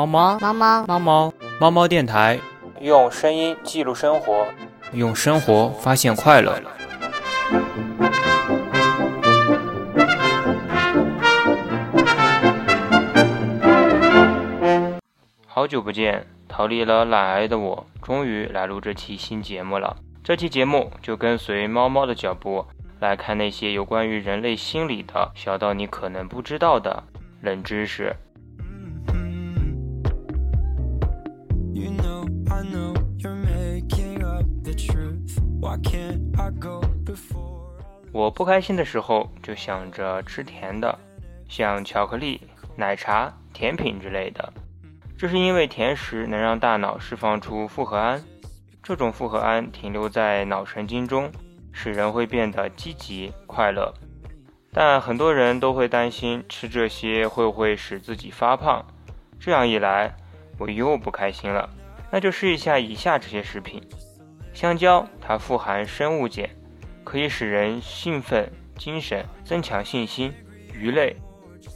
猫猫猫猫猫猫猫猫电台，用声音记录生活，用生活发现快乐。好久不见，逃离了懒癌的我，终于来录这期新节目了。这期节目就跟随猫猫的脚步，来看那些有关于人类心理的小到你可能不知道的冷知识。我不开心的时候就想着吃甜的，像巧克力、奶茶、甜品之类的。这是因为甜食能让大脑释放出复合胺，这种复合胺停留在脑神经中，使人会变得积极快乐。但很多人都会担心吃这些会不会使自己发胖，这样一来我又不开心了。那就试一下以下这些食品：香蕉，它富含生物碱。可以使人兴奋、精神、增强信心。鱼类，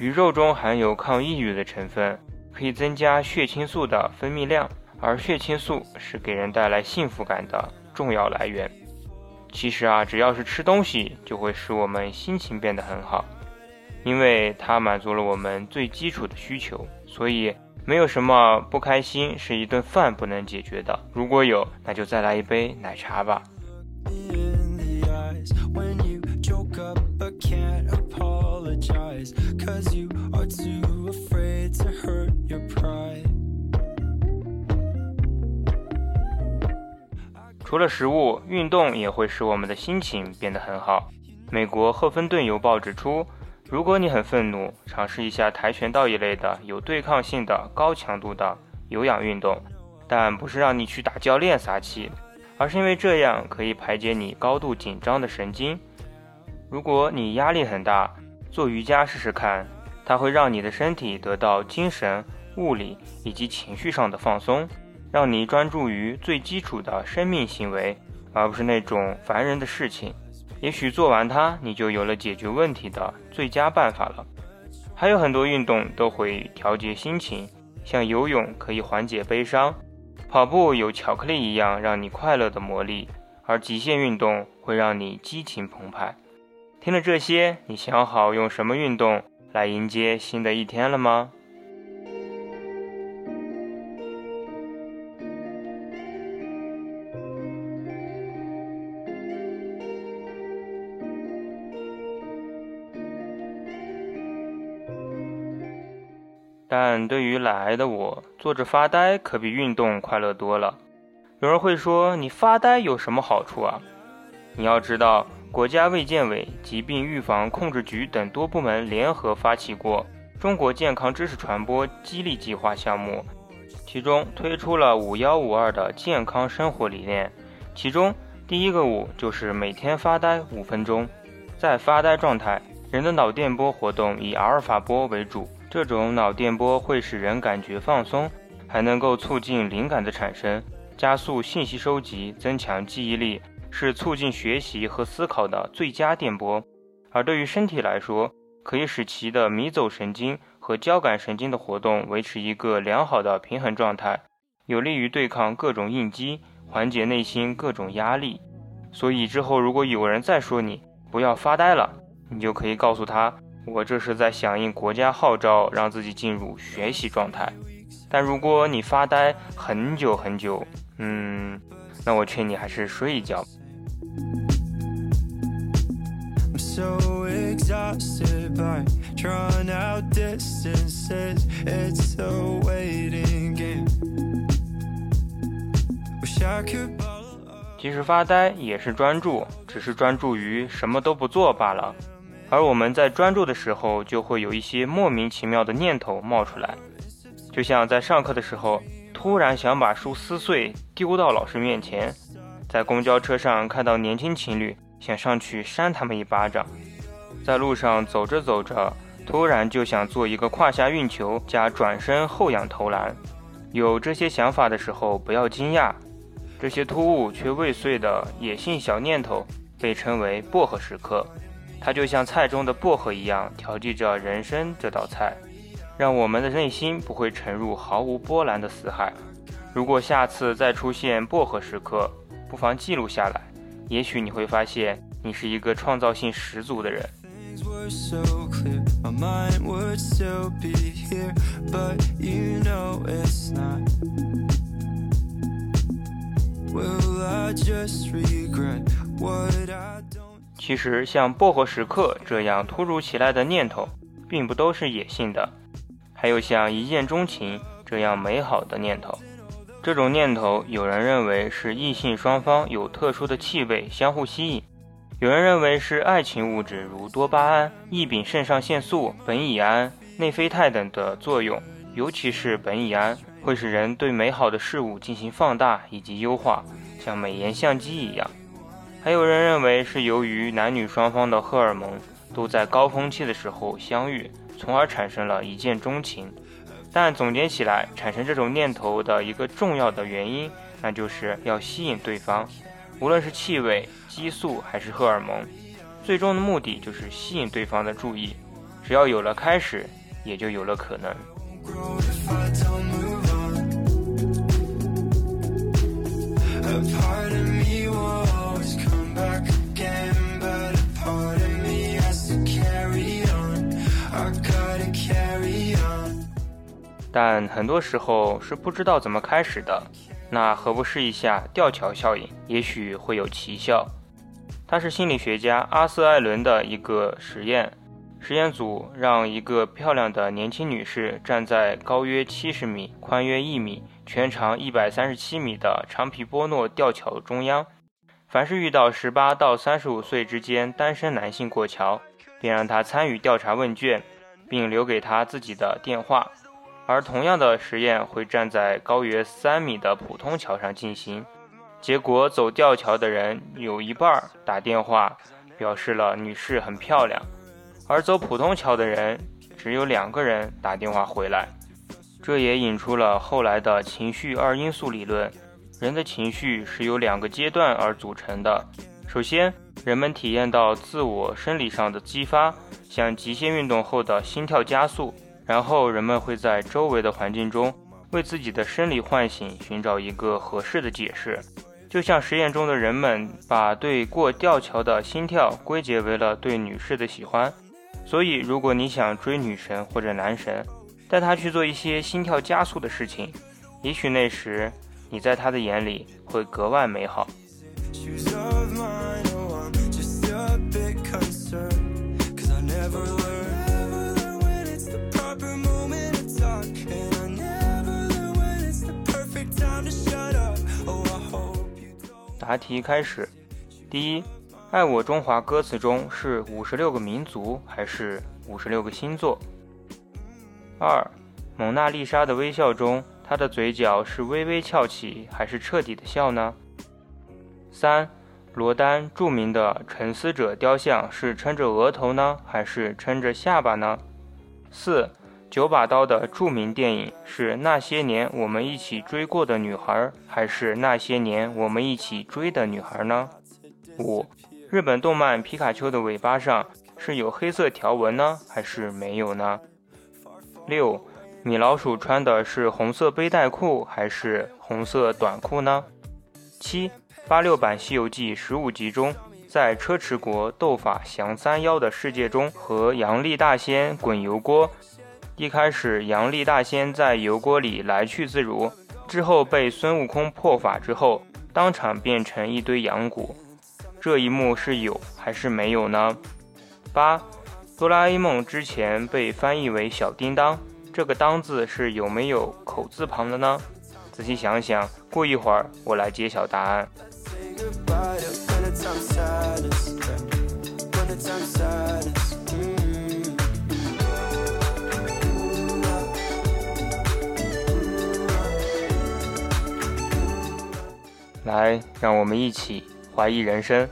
鱼肉中含有抗抑郁的成分，可以增加血清素的分泌量，而血清素是给人带来幸福感的重要来源。其实啊，只要是吃东西，就会使我们心情变得很好，因为它满足了我们最基础的需求。所以，没有什么不开心是一顿饭不能解决的。如果有，那就再来一杯奶茶吧。除了食物，运动也会使我们的心情变得很好。美国《赫芬顿邮报》指出，如果你很愤怒，尝试一下跆拳道一类的有对抗性的高强度的有氧运动，但不是让你去打教练撒气，而是因为这样可以排解你高度紧张的神经。如果你压力很大，做瑜伽试试看，它会让你的身体得到精神、物理以及情绪上的放松，让你专注于最基础的生命行为，而不是那种烦人的事情。也许做完它，你就有了解决问题的最佳办法了。还有很多运动都会调节心情，像游泳可以缓解悲伤，跑步有巧克力一样让你快乐的魔力，而极限运动会让你激情澎湃。听了这些，你想好用什么运动来迎接新的一天了吗？但对于懒癌的我，坐着发呆可比运动快乐多了。有人会说，你发呆有什么好处啊？你要知道。国家卫健委、疾病预防控制局等多部门联合发起过中国健康知识传播激励计划项目，其中推出了“五幺五二”的健康生活理念。其中第一个“五”就是每天发呆五分钟。在发呆状态，人的脑电波活动以阿尔法波为主，这种脑电波会使人感觉放松，还能够促进灵感的产生，加速信息收集，增强记忆力。是促进学习和思考的最佳电波，而对于身体来说，可以使其的迷走神经和交感神经的活动维持一个良好的平衡状态，有利于对抗各种应激，缓解内心各种压力。所以之后如果有人再说你不要发呆了，你就可以告诉他，我这是在响应国家号召，让自己进入学习状态。但如果你发呆很久很久，嗯，那我劝你还是睡一觉。其实发呆也是专注，只是专注于什么都不做罢了。而我们在专注的时候，就会有一些莫名其妙的念头冒出来，就像在上课的时候，突然想把书撕碎丢到老师面前。在公交车上看到年轻情侣，想上去扇他们一巴掌；在路上走着走着，突然就想做一个胯下运球加转身后仰投篮。有这些想法的时候，不要惊讶，这些突兀却未遂的野性小念头被称为薄荷时刻。它就像菜中的薄荷一样，调剂着人生这道菜。让我们的内心不会沉入毫无波澜的死海。如果下次再出现薄荷时刻，不妨记录下来，也许你会发现你是一个创造性十足的人。其实，像薄荷时刻这样突如其来的念头，并不都是野性的。还有像一见钟情这样美好的念头，这种念头有人认为是异性双方有特殊的气味相互吸引，有人认为是爱情物质如多巴胺、异丙肾上腺素、苯乙胺、内啡肽等的作用，尤其是苯乙胺会使人对美好的事物进行放大以及优化，像美颜相机一样。还有人认为是由于男女双方的荷尔蒙都在高峰期的时候相遇。从而产生了一见钟情，但总结起来，产生这种念头的一个重要的原因，那就是要吸引对方，无论是气味、激素还是荷尔蒙，最终的目的就是吸引对方的注意。只要有了开始，也就有了可能。但很多时候是不知道怎么开始的，那何不试一下吊桥效应？也许会有奇效。它是心理学家阿瑟·艾伦的一个实验。实验组让一个漂亮的年轻女士站在高约七十米、宽约一米、全长一百三十七米的长皮波诺吊桥中央。凡是遇到十八到三十五岁之间单身男性过桥，便让他参与调查问卷，并留给他自己的电话。而同样的实验会站在高约三米的普通桥上进行，结果走吊桥的人有一半打电话表示了女士很漂亮，而走普通桥的人只有两个人打电话回来。这也引出了后来的情绪二因素理论。人的情绪是由两个阶段而组成的，首先，人们体验到自我生理上的激发，像极限运动后的心跳加速。然后人们会在周围的环境中为自己的生理唤醒寻找一个合适的解释，就像实验中的人们把对过吊桥的心跳归结为了对女士的喜欢。所以，如果你想追女神或者男神，带他去做一些心跳加速的事情，也许那时你在他的眼里会格外美好。答题开始。第一，《爱我中华》歌词中是五十六个民族还是五十六个星座？二，《蒙娜丽莎的微笑》中，她的嘴角是微微翘起还是彻底的笑呢？三，罗丹著名的沉思者雕像是撑着额头呢，还是撑着下巴呢？四，九把刀的著名电影是《那些年我们一起追过的女孩》，还是《那些年我们一起追的女孩》呢？五，日本动漫皮卡丘的尾巴上是有黑色条纹呢，还是没有呢？六，米老鼠穿的是红色背带裤还是红色短裤呢？七，八六版《西游记》十五集中，在车迟国斗法降三妖的世界中，和杨丽大仙滚油锅。一开始，杨丽大仙在油锅里来去自如，之后被孙悟空破法之后，当场变成一堆羊骨。这一幕是有还是没有呢？八，哆啦 A 梦之前被翻译为小叮当，这个当字是有没有口字旁的呢？仔细想想，过一会儿我来揭晓答案。来，让我们一起怀疑人生。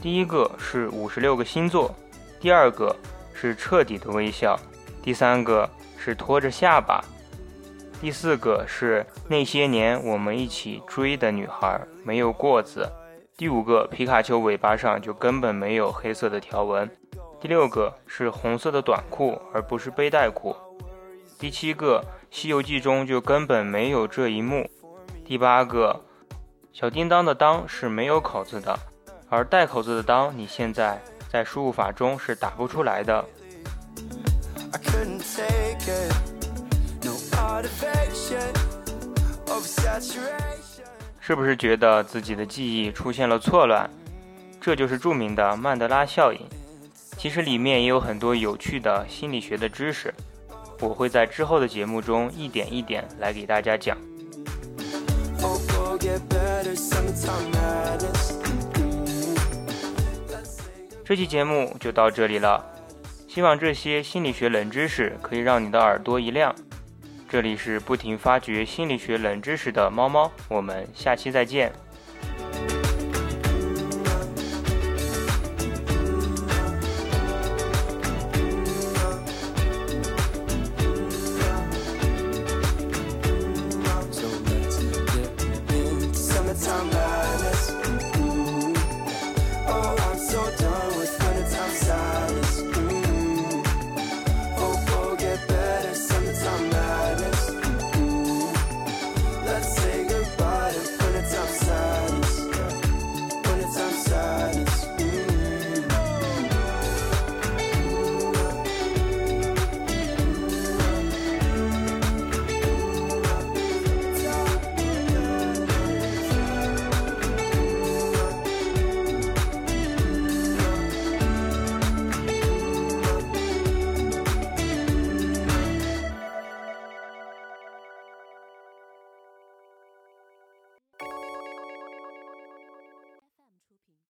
第一个是五十六个星座，第二个是彻底的微笑，第三个是拖着下巴，第四个是那些年我们一起追的女孩没有过字，第五个皮卡丘尾巴上就根本没有黑色的条纹，第六个是红色的短裤而不是背带裤，第七个，《西游记》中就根本没有这一幕。第八个，小叮当的“当”是没有口字的，而带口字的“当”，你现在在输入法中是打不出来的。是不是觉得自己的记忆出现了错乱？这就是著名的曼德拉效应。其实里面也有很多有趣的心理学的知识，我会在之后的节目中一点一点来给大家讲。这期节目就到这里了，希望这些心理学冷知识可以让你的耳朵一亮。这里是不停发掘心理学冷知识的猫猫，我们下期再见。